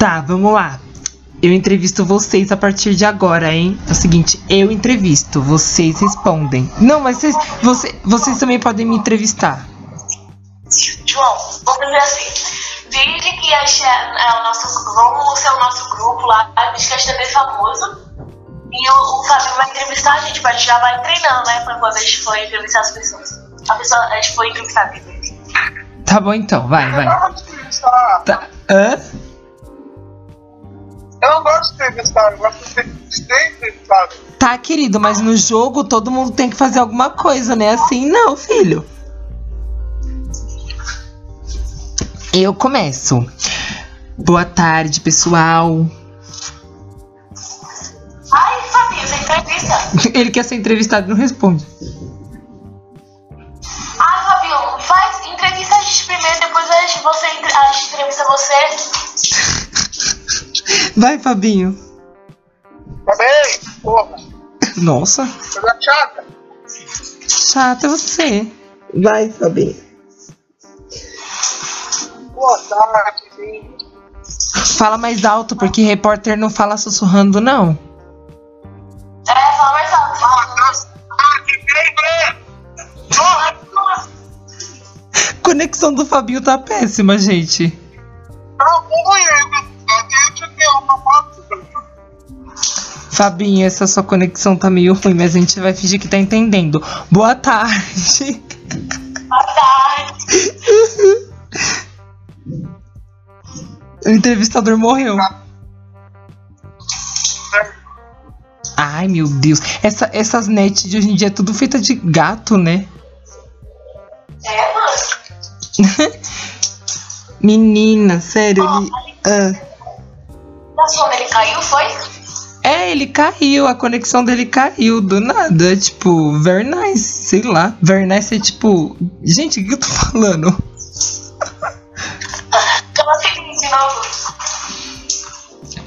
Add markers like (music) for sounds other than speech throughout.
Tá, vamos lá. Eu entrevisto vocês a partir de agora, hein? É o seguinte, eu entrevisto, vocês respondem. Não, mas vocês, você, vocês também podem me entrevistar. João, vamos fazer assim. Finge que este é, é o nosso. Vamos ser o nosso grupo lá, a podcast é bem famoso. E o, o Fábio vai entrevistar a gente, a gente já vai treinando, né? Pra quando a gente for entrevistar as pessoas. A pessoa, a gente for entrevistar quer. Tá bom então, vai, vai. Eu não gosto de entrevistar. Tá. Hã? Eu não gosto de entrevistar, eu gosto de ser- entrevistado. Tá, querido, mas no jogo todo mundo tem que fazer alguma coisa, né? Assim não, filho. Eu começo. Boa tarde, pessoal. Ai, Fabinho, você entrevista. Ele quer ser entrevistado e não responde. Ai, Fabinho, faz, entrevista a gente primeiro, depois a gente, você, a gente entrevista você. Vai, Fabinho. Tá bem? Porra, Nossa, coisa chata. chata você. Vai, Fabinho. Boa tarde, sim. Fala mais alto, porque repórter não fala sussurrando, não. É, fala mais alto. Ah, né? alto. Conexão do Fabinho tá péssima, gente. Fabinho, essa sua conexão tá meio ruim, mas a gente vai fingir que tá entendendo. Boa tarde. Boa tarde. O entrevistador morreu. Ai, meu Deus. Essa, essas nets de hoje em dia é tudo feita de gato, né? É, mano. (laughs) Menina, sério, ele. ah. Da sua ele caiu, foi? É, ele caiu, a conexão dele caiu do nada. Tipo, very nice, sei lá. Very nice é tipo. Gente, o que eu tô falando? (laughs) Fala assim de novo.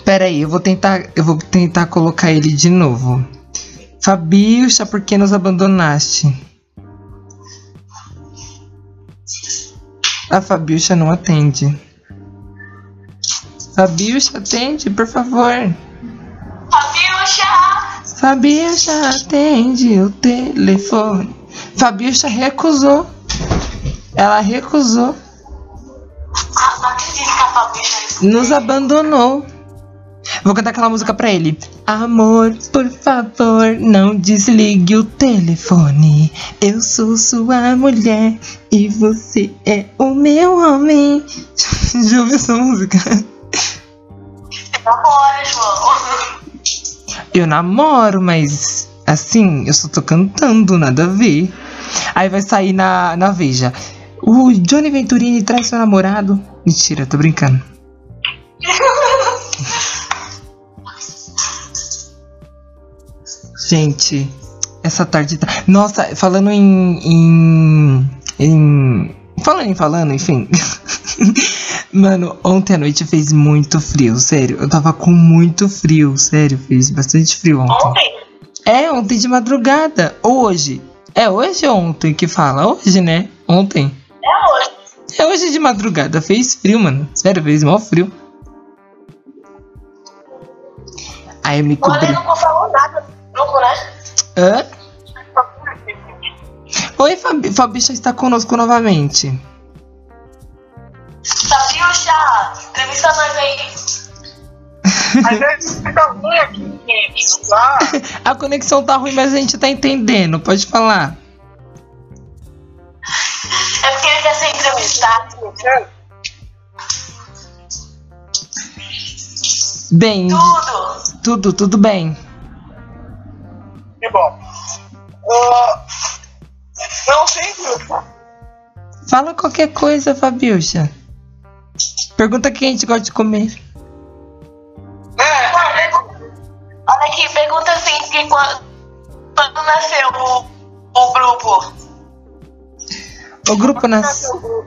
Pera aí, eu vou tentar. Eu vou tentar colocar ele de novo. Fabiuxa, por que nos abandonaste? A Fabiuxa não atende. Fabiuxa, atende, por favor. Fabiuxa, atende o telefone. Fabiuxa recusou. Ela recusou. Ah, que Nos abandonou. Vou cantar aquela música pra ele. Amor, por favor, não desligue o telefone. Eu sou sua mulher e você é o meu homem. (laughs) Já ouviu essa música? namora, João. Eu namoro, mas assim, eu só tô cantando, nada a ver. Aí vai sair na, na Veja. O Johnny Venturini traz seu namorado. Mentira, tô brincando. (laughs) Gente, essa tarde tá. Nossa, falando em. em. em- falando em falando, enfim. (laughs) Mano, ontem à noite fez muito frio, sério. Eu tava com muito frio, sério. Fez bastante frio ontem. Ontem? É, ontem de madrugada. Hoje. É hoje ou ontem que fala? Hoje, né? Ontem. É hoje. É hoje de madrugada. Fez frio, mano. Sério, fez mó frio. Aí eu me cobri. não falou nada grupo, né? Hã? Oi, Fabi. Fabicha está conosco novamente. Fabiuxa! Entrevista nós aí. Ruim aqui, gente. Não dá. A conexão tá ruim, mas a gente tá entendendo. Pode falar. É porque ele quer ser entrevistado. Bem, Tudo. tudo, tudo bem. Que bom. Ah, não sei. Fala qualquer coisa, Fabiucha. Pergunta o que a gente gosta de comer. É, Olha aqui, pergunta assim, que quando, quando nasceu o, o grupo? O grupo nasceu.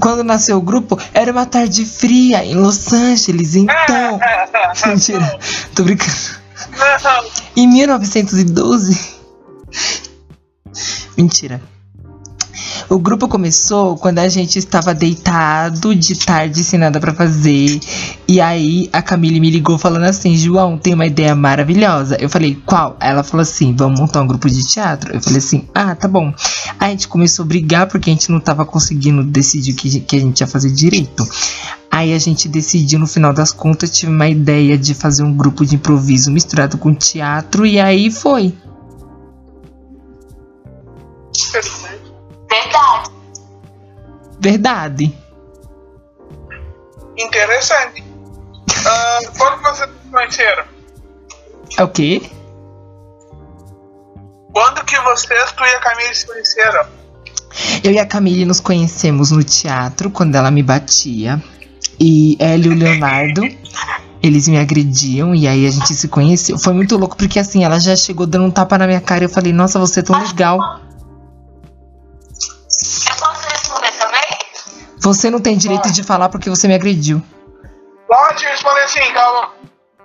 Quando nasceu o grupo, era uma tarde fria em Los Angeles, então. (laughs) Mentira, tô brincando. Em 1912. Mentira. O grupo começou quando a gente estava deitado de tarde sem nada pra fazer. E aí a Camille me ligou falando assim: João, tem uma ideia maravilhosa. Eu falei, qual? Ela falou assim: vamos montar um grupo de teatro. Eu falei assim: ah, tá bom. Aí a gente começou a brigar porque a gente não tava conseguindo decidir o que, que a gente ia fazer direito. Aí a gente decidiu, no final das contas, tive uma ideia de fazer um grupo de improviso misturado com teatro. E aí foi. Verdade. Interessante. Ah, quando vocês se conheceram? É o quê? Quando que vocês, tu e a Camille se conheceram? Eu e a Camille nos conhecemos no teatro quando ela me batia. E ela e o Leonardo, eles me agrediam e aí a gente se conheceu. Foi muito louco porque assim, ela já chegou dando um tapa na minha cara e eu falei, nossa, você é tão legal. Você não tem direito de falar porque você me agrediu. Pode responder assim, calma.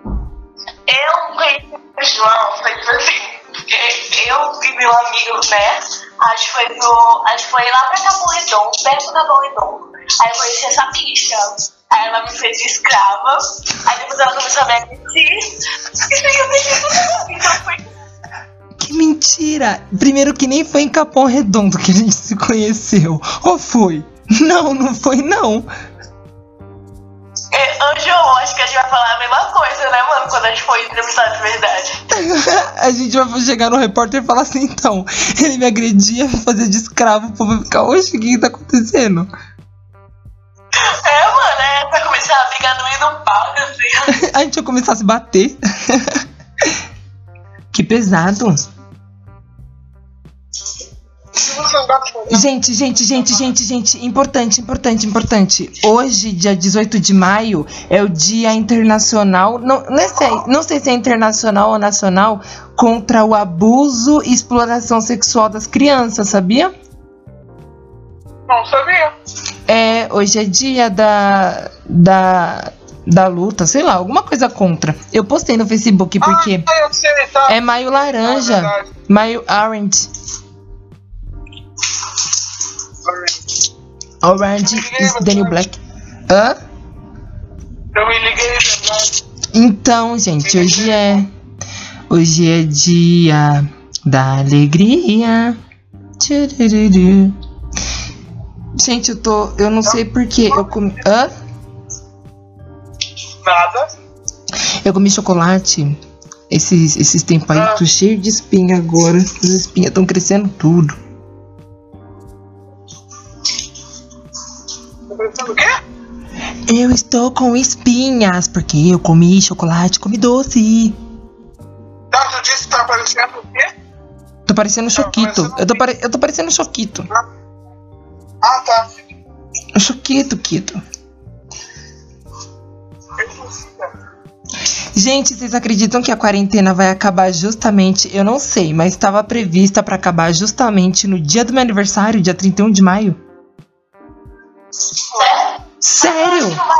Eu conheci o João, foi tipo assim, eu e meu amigo, né? Acho que foi pro. Acho que foi lá pra Capão Redondo, perto do Capão Redondo. Aí eu conheci essa bicha. Aí ela me fez de escrava. Aí depois ela começou a me agredir. E. Então foi. Que mentira! Primeiro que nem foi em Capão Redondo que a gente se conheceu. Ou foi? (laughs) Não, não foi não. É, João, acho que a gente vai falar a mesma coisa, né, mano? Quando a gente for entrevistar de verdade. (laughs) A gente vai chegar no repórter e falar assim, então, ele me agredia, me fazia de escravo, o povo vai ficar, oxe, o que que tá acontecendo? É, mano, é pra começar a brigar no meio do palco, assim. (laughs) A gente vai começar a se bater. que pesado. Gente, gente, gente, gente, gente, importante, importante, importante. Hoje, dia 18 de maio, é o Dia Internacional, não, não, sei, não sei se é internacional ou nacional, contra o abuso e exploração sexual das crianças, sabia? Não sabia. É, hoje é dia da, da, da luta, sei lá, alguma coisa contra. Eu postei no Facebook porque Ah, sei, tá. é maio laranja, É maio orange. Orange is the new black. Hã? Eu me liguei, é. Então, gente, hoje é. Hoje é dia da alegria. Tchurururu. Gente, eu tô. Eu não sei porquê. Eu comi. Hã? Nada. Eu comi chocolate esses, esses tempos aí. Ah. Tô cheio de espinha agora. As espinhas estão crescendo tudo. Tá pensando o quê? Eu estou com espinhas porque eu comi chocolate, comi doce. Tá, tu disse que tá aparecendo o quê? Tô parecendo um choquito. Eu tô, pare... eu tô parecendo choquito. Ah, tá. Choquito, Quito. Gente, vocês acreditam que a quarentena vai acabar justamente, eu não sei, mas estava prevista para acabar justamente no dia do meu aniversário, dia 31 de maio? Sério? Sério? Não vai,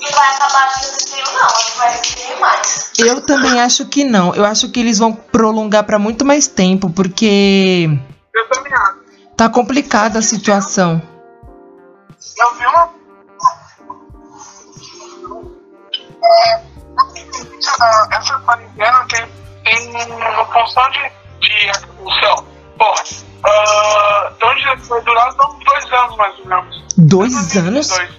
não vai acabar de frio, não. Acho que vai ter mais. Eu também acho que não. Eu acho que eles vão prolongar para muito mais tempo, porque Eu também acho. tá complicada a situação. Eu vi uma. Ah, Essa quarentena tem, tem uma função de, de revolução. Pô, ah, onde vai durar dois anos mais ou menos. Dois anos? Dois.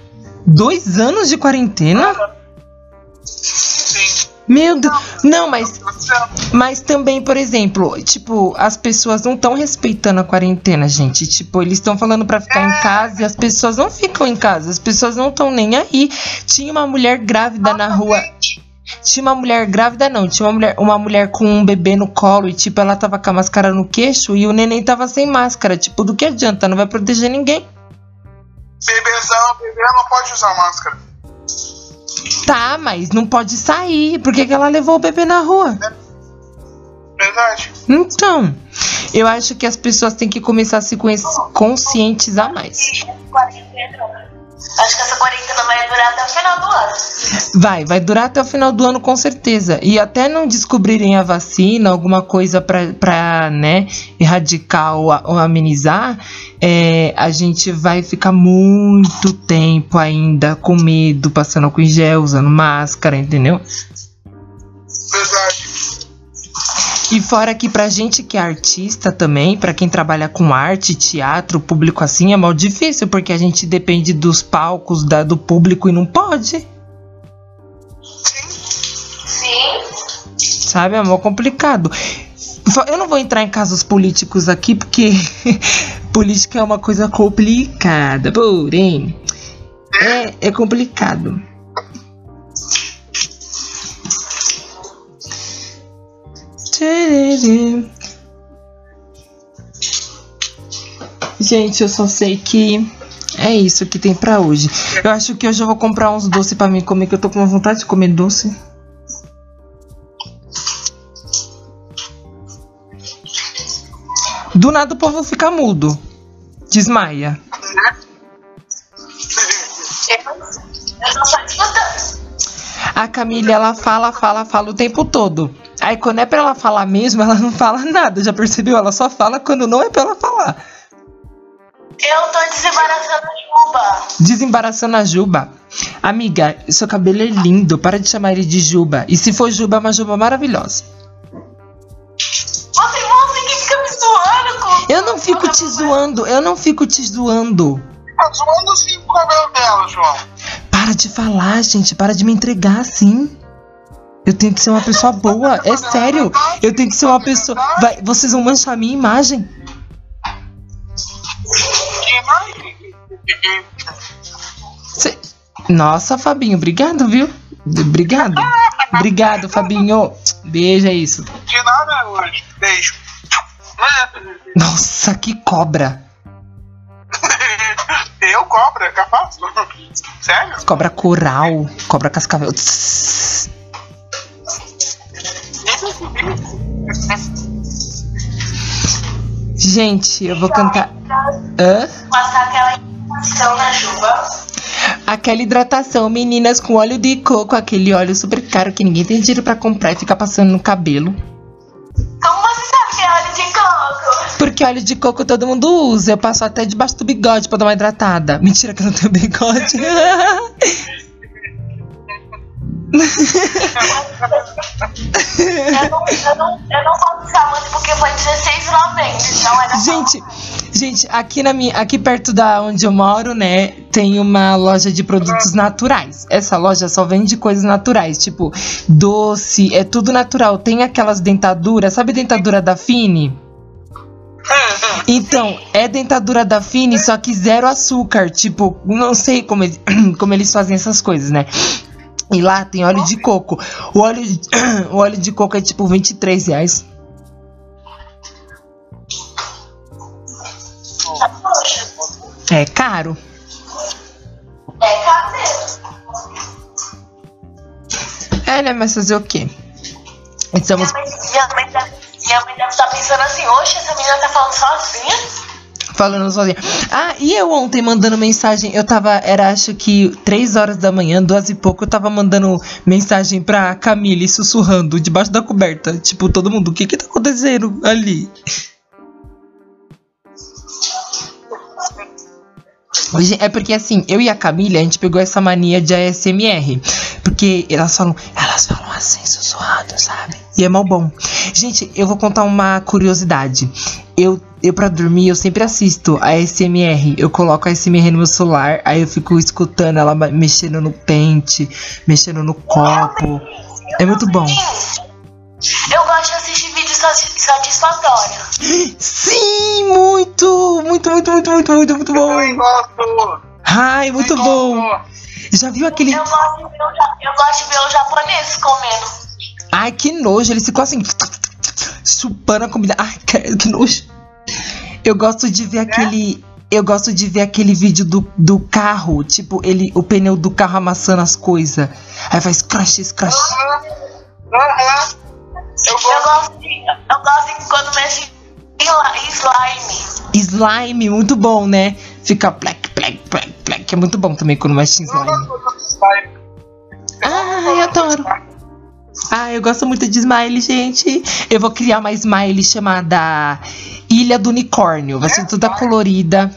Dois anos de quarentena? Sim. Meu Deus. Não, mas. Mas também, por exemplo, tipo, as pessoas não estão respeitando a quarentena, gente. Tipo, eles estão falando pra ficar em casa e as pessoas não ficam em casa. As pessoas não estão nem aí. Tinha uma mulher grávida na rua. Tinha uma mulher grávida, não. Tinha uma mulher, uma mulher com um bebê no colo e, tipo, ela tava com a máscara no queixo e o neném tava sem máscara. Tipo, do que adianta? Não vai proteger ninguém. Bebezão, bebê não pode usar máscara. Tá, mas não pode sair. Por que, que ela levou o bebê na rua? Verdade. Então, eu acho que as pessoas têm que começar a se conscientizar mais. Acho que essa quarentena vai durar até o final do ano. Vai, vai durar até o final do ano com certeza. E até não descobrirem a vacina, alguma coisa pra, pra né, erradicar ou, ou amenizar, é, a gente vai ficar muito tempo ainda com medo, passando com gel, usando máscara, entendeu? Verdade. E fora que pra gente que é artista também, pra quem trabalha com arte, teatro, público assim, é mal difícil, porque a gente depende dos palcos, da, do público e não pode. Sim. Sabe? É mal complicado. Eu não vou entrar em casos políticos aqui, porque (laughs) política é uma coisa complicada. Porém, é, é complicado. Gente, eu só sei que é isso que tem pra hoje. Eu acho que hoje eu vou comprar uns doces pra mim comer, que eu tô com vontade de comer doce. Do nada o povo fica mudo. Desmaia. A Camila, ela fala, fala, fala o tempo todo. Aí quando é pra ela falar mesmo, ela não fala nada. Já percebeu? Ela só fala quando não é pra ela falar. Eu tô desembaraçando a Juba. Desembaraçando a Juba. Amiga, seu cabelo é lindo. Para de chamar ele de Juba. E se for Juba, é uma Juba maravilhosa. Você, você que fica me zoando com. Eu não fico te zoando. Eu não fico te zoando. Tá zoando sim o cabelo dela, João. Para de falar, gente. Para de me entregar assim. Eu tenho que ser uma pessoa boa. É sério. Eu tenho que ser uma pessoa. Vai, vocês vão manchar a minha imagem. Cê- Nossa, Fabinho, obrigado, viu? Obrigado. Obrigado, Fabinho. Beijo, é isso. De nada hoje. Beijo. Nossa, que cobra. (laughs) Eu cobra, capaz? Sério? Cobra coral. Cobra cascavel. Tss. Gente, eu vou cantar. Hã? Passar aquela informação na Juba. Aquela hidratação, meninas, com óleo de coco, aquele óleo super caro que ninguém tem dinheiro pra comprar e fica passando no cabelo. Como você sabe que é óleo de coco? Porque óleo de coco todo mundo usa. Eu passo até debaixo do bigode pra dar uma hidratada. Mentira que eu não tenho bigode. (laughs) Eu não, eu não, eu não porque foi R$16,90. Então era só- gente, gente, aqui na minha, aqui perto da onde eu moro, né, tem uma loja de produtos naturais. Essa loja só vende coisas naturais, tipo doce, é tudo natural. Tem aquelas dentaduras, sabe dentadura da Fini? Então, é dentadura da Fini, só que zero açúcar. Tipo, não sei como, ele- (clears throat) como eles fazem essas coisas, né? E lá tem óleo de coco. O óleo, de- (clears throat) o óleo de coco é tipo 23 reais. É caro. é caro mesmo. É, né? Mas fazer o quê? Estamos Minha mãe, minha, mãe deve, minha mãe deve estar pensando assim, oxe, essa menina tá falando sozinha. Falando sozinha. Ah, e eu ontem mandando mensagem. Eu tava, era acho que 3 horas da manhã, duas e pouco, eu tava mandando mensagem pra Camille sussurrando debaixo da coberta. Tipo, todo mundo, o que que tá acontecendo ali? É porque assim, eu e a Camila, a gente pegou essa mania de ASMR. Porque elas falam, elas falam assim, sussurrado, sabe? E é mal bom. Gente, eu vou contar uma curiosidade. Eu, eu pra dormir, eu sempre assisto a ASMR. Eu coloco a ASMR no meu celular, aí eu fico escutando ela mexendo no pente, mexendo no copo. É muito bom. Eu gosto de assistir vídeos sati- satisfatórios. Sim, muito, muito, muito, muito, muito, muito, muito bom. gosto. Ai, muito bom. gosto. Já viu aquele. Eu gosto, de ver eu gosto de ver os japoneses comendo. Ai, que nojo. Ele ficou assim. (tsk) (tsk) (tsk) Chupando a comida. Ai, que nojo. Eu gosto de ver aquele. Eu gosto de ver aquele vídeo do, do carro. Tipo, ele, o pneu do carro amassando as coisas. Aí faz crash, crash. Eu Eu gosto. gosto de, eu gosto de quando mexe slime. Slime, muito bom, né? Fica black, black, black, black, que é muito bom também quando mexe em slime. gosto muito de slime. Ah, eu gosto adoro. Slime. Ah, eu gosto muito de smile, gente. Eu vou criar uma smile chamada Ilha do Unicórnio. Vai ser toda colorida.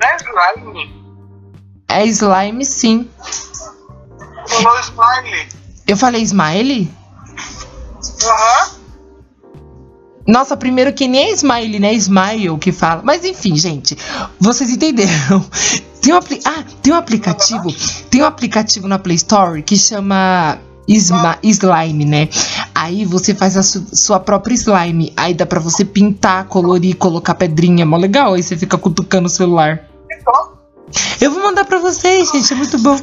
Não é slime. É slime, sim. Falou smile. Eu falei smile? Aham. Nossa, primeiro que nem é smile, né? Smile que fala. Mas enfim, gente, vocês entenderam. Tem um, ah, tem um aplicativo. Tem um aplicativo na Play Store que chama Isma Slime, né? Aí você faz a su- sua própria slime. Aí dá pra você pintar, colorir, colocar pedrinha. Mó legal. Aí você fica cutucando o celular. Eu vou mandar pra vocês, gente. É muito bom. (laughs)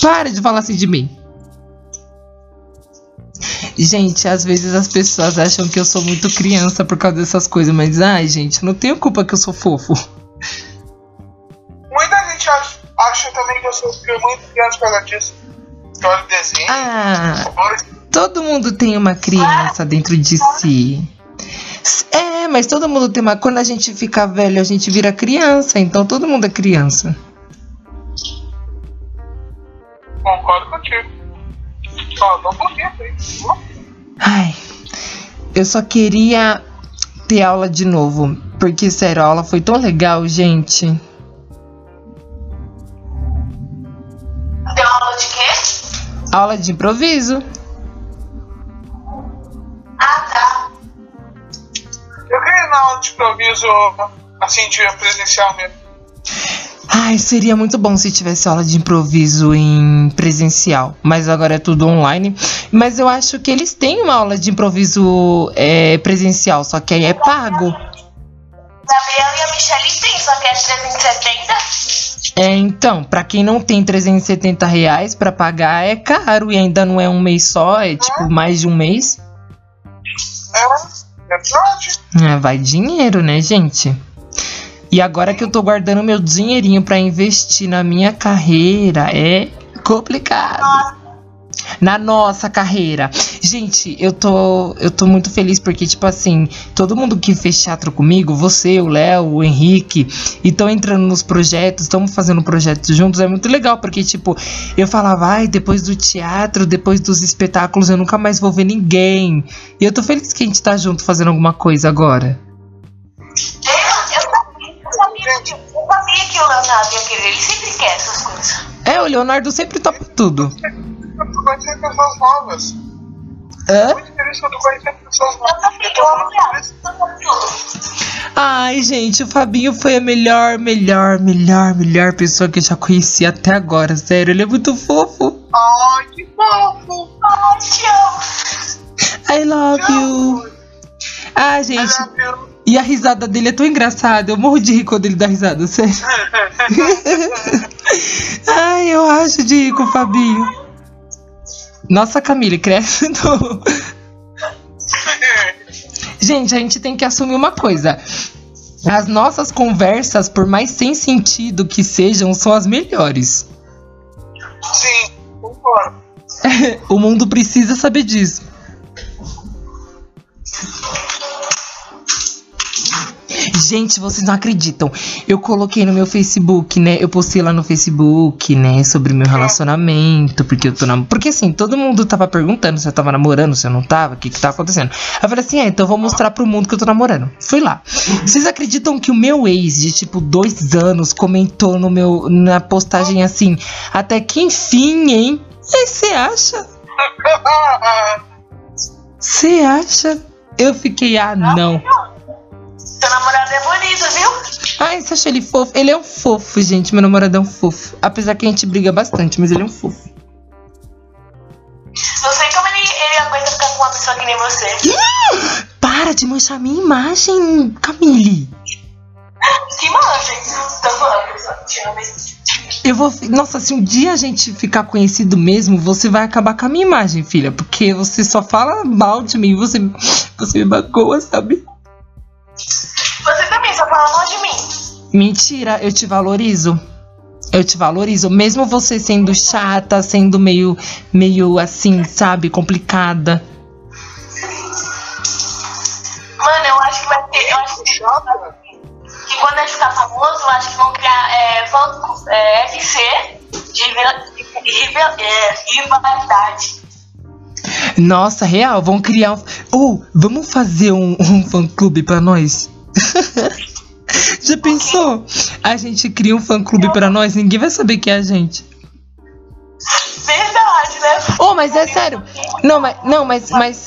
Para de falar assim de mim. Gente, às vezes as pessoas acham que eu sou muito criança por causa dessas coisas, mas ai, gente, não tenho culpa que eu sou fofo. Gente acha, acha também que eu sou muito criança por causa disso. Que eu olho desenho. Ah, todo mundo tem uma criança dentro de si. É, mas todo mundo tem uma. Quando a gente fica velho, a gente vira criança, então todo mundo é criança. Concordo contigo. Só não pouquinho? Ai, eu só queria ter aula de novo. Porque, sério, a aula foi tão legal, gente. Deu aula de quê? Aula de improviso. Ah, tá. Eu queria ir na aula de improviso, assim, de presencial mesmo. Ai, seria muito bom se tivesse aula de improviso em presencial. Mas agora é tudo online. Mas eu acho que eles têm uma aula de improviso é, presencial, só que aí é pago. Gabriel e a Michelle tem, só que é 370. É, então, pra quem não tem 370 reais pra pagar, é caro. E ainda não é um mês só, é tipo mais de um mês. É, é verdade. É, vai dinheiro, né, gente? E agora que eu tô guardando meu dinheirinho pra investir na minha carreira, é complicado. Na nossa carreira. Gente, eu tô, eu tô muito feliz porque, tipo assim, todo mundo que fez teatro comigo, você, o Léo, o Henrique, e estão entrando nos projetos, estamos fazendo projetos juntos, é muito legal, porque, tipo, eu falava, ai, depois do teatro, depois dos espetáculos, eu nunca mais vou ver ninguém. E eu tô feliz que a gente tá junto fazendo alguma coisa agora. Eu, eu sabia, eu sabia, que, eu sabia que o Leonardo ia querer, ele sempre quer essas coisas. É, o Leonardo sempre topa tudo. Eu tô conhecendo pessoas novas. Hã? Muito feliz tô conhecendo pessoas Eu novas. Eu tô feliz. eu amo tudo. Ai, gente, o Fabinho foi a melhor, melhor, melhor, melhor pessoa que eu já conheci até agora. Sério, ele é muito fofo. Ai, que fofo. Ai, te amo. I love you. Ah, gente, e a risada dele é tão engraçada. Eu morro de rir quando ele dá risada, sério. (laughs) (laughs) Ai, eu acho de rir com o Fabinho. Nossa, Camille, cresce. não. (laughs) Gente, a gente tem que assumir uma coisa. As nossas conversas, por mais sem sentido que sejam, são as melhores. Sim, concordo. (laughs) o mundo precisa saber disso. Gente, vocês não acreditam. Eu coloquei no meu Facebook, né? Eu postei lá no Facebook, né? Sobre meu relacionamento. Porque eu tô nam... Porque assim, todo mundo tava perguntando se eu tava namorando, se eu não tava, o que que tava acontecendo. Eu falei assim, é, então eu vou mostrar pro mundo que eu tô namorando. Fui lá. Vocês acreditam que o meu ex, de tipo dois anos, comentou no meu, na postagem assim, até que enfim, hein? Aí você acha? (laughs) Você acha? Eu fiquei, ah, não. Seu namorado é bonito, viu? Ai, você acha ele fofo? Ele é um fofo, gente. Meu namorado é um fofo. Apesar que a gente briga bastante, mas ele é um fofo. Não sei como ele, ele aguenta ficar com uma pessoa que nem você. Para de manchar minha imagem, Camille. Que hein? Tô falando, hein? Eu vou. Nossa, se um dia a gente ficar conhecido mesmo, você vai acabar com a minha imagem, filha. Porque você só fala mal de mim. Você, você me magoa, sabe? Só fala mal de mim. Mentira, eu te valorizo. Eu te valorizo, mesmo você sendo chata, sendo meio, meio assim, sabe, complicada. Mano, eu acho que vai ter. Eu acho que que quando ele ficar famoso, eu acho que vão criar é, fã- é, FC de rival- de rival- é, rivalidade. Nossa, real, vão criar um. Ou, vamos fazer um, um fã clube pra nós? (laughs) Já pensou? A gente cria um fã clube pra nós, ninguém vai saber que é a gente. Verdade, né? Oh, mas é sério. Não, mas. Não, mas. mas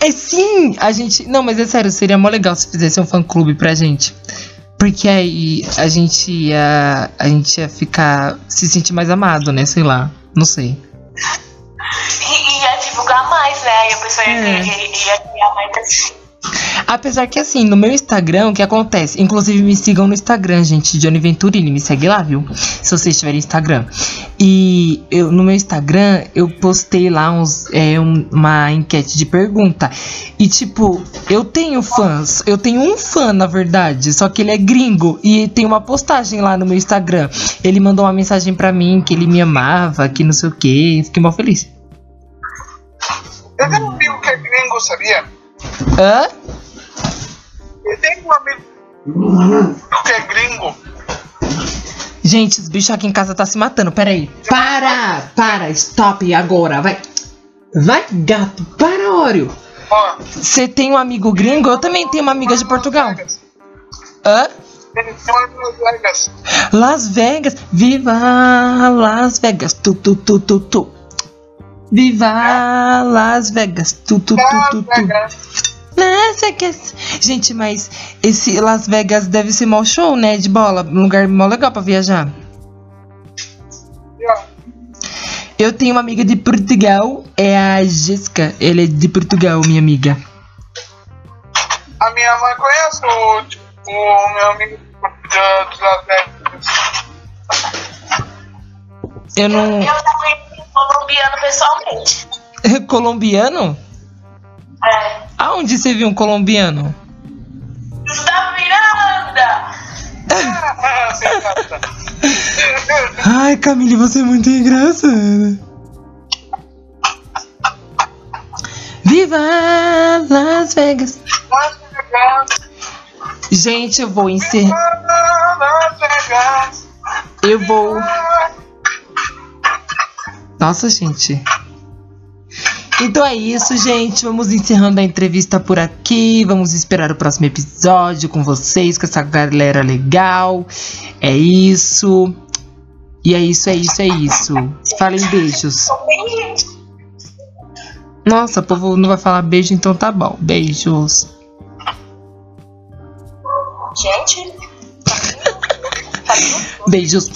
é sim! A gente. Não, mas é sério, seria mó legal se fizesse um fã clube pra gente. Porque aí a gente ia. A gente ia ficar. se sentir mais amado, né? Sei lá. Não sei. E ia divulgar mais, né? E a pessoa ia, É. ia, ia criar mais assim. Apesar que assim, no meu Instagram, o que acontece? Inclusive me sigam no Instagram, gente, Johnny Venturini, me segue lá, viu? Se vocês tiverem Instagram. E eu, no meu Instagram, eu postei lá uns, é, um- uma enquete de pergunta. E tipo, eu tenho fãs, eu tenho um fã, na verdade, só que ele é gringo. E tem uma postagem lá no meu Instagram. Ele mandou uma mensagem pra mim que ele me amava, que não sei o que. Fiquei mó feliz. Eu tenho um amigo que é gringo, sabia? Hã? Eu tenho um amigo que é gringo. Gente, os bichos aqui em casa tá se matando. Pera aí. Para! Para! Stop agora! Vai! Vai, gato! Para, Oreo! Você tem um amigo gringo? Eu também tenho uma amiga de Portugal. Hã? Las Vegas. Las Vegas! Viva Las Vegas! Tu, tu, tu, tu, tu. Viva Las Vegas! Tu, tu, tu, tu, tu. Las Vegas! Gente, mas esse Las Vegas deve ser mó show, né? De bola. Um lugar mó legal pra viajar. Eu tenho uma amiga de Portugal, é a Jéssica. Ela é de Portugal, minha amiga. A minha mãe conhece o, o meu amigo da- dos Las Vegas. Eu não. Eu já conheci um colombiano pessoalmente. (laughs) colombiano? É. Aonde você viu um colombiano? Gustavo Miranda! (laughs) Ai, Camille, você é muito engraçada. Viva Las Vegas! Las Vegas. Gente, eu vou encerrar. Eu vou. Nossa, gente. Então é isso, gente. Vamos encerrando a entrevista por aqui. Vamos esperar o próximo episódio com vocês, com essa galera legal. É isso. E é isso, é isso, é isso. Falem beijos. Nossa, o povo não vai falar beijo, então tá bom. Beijos. Gente, Beijos.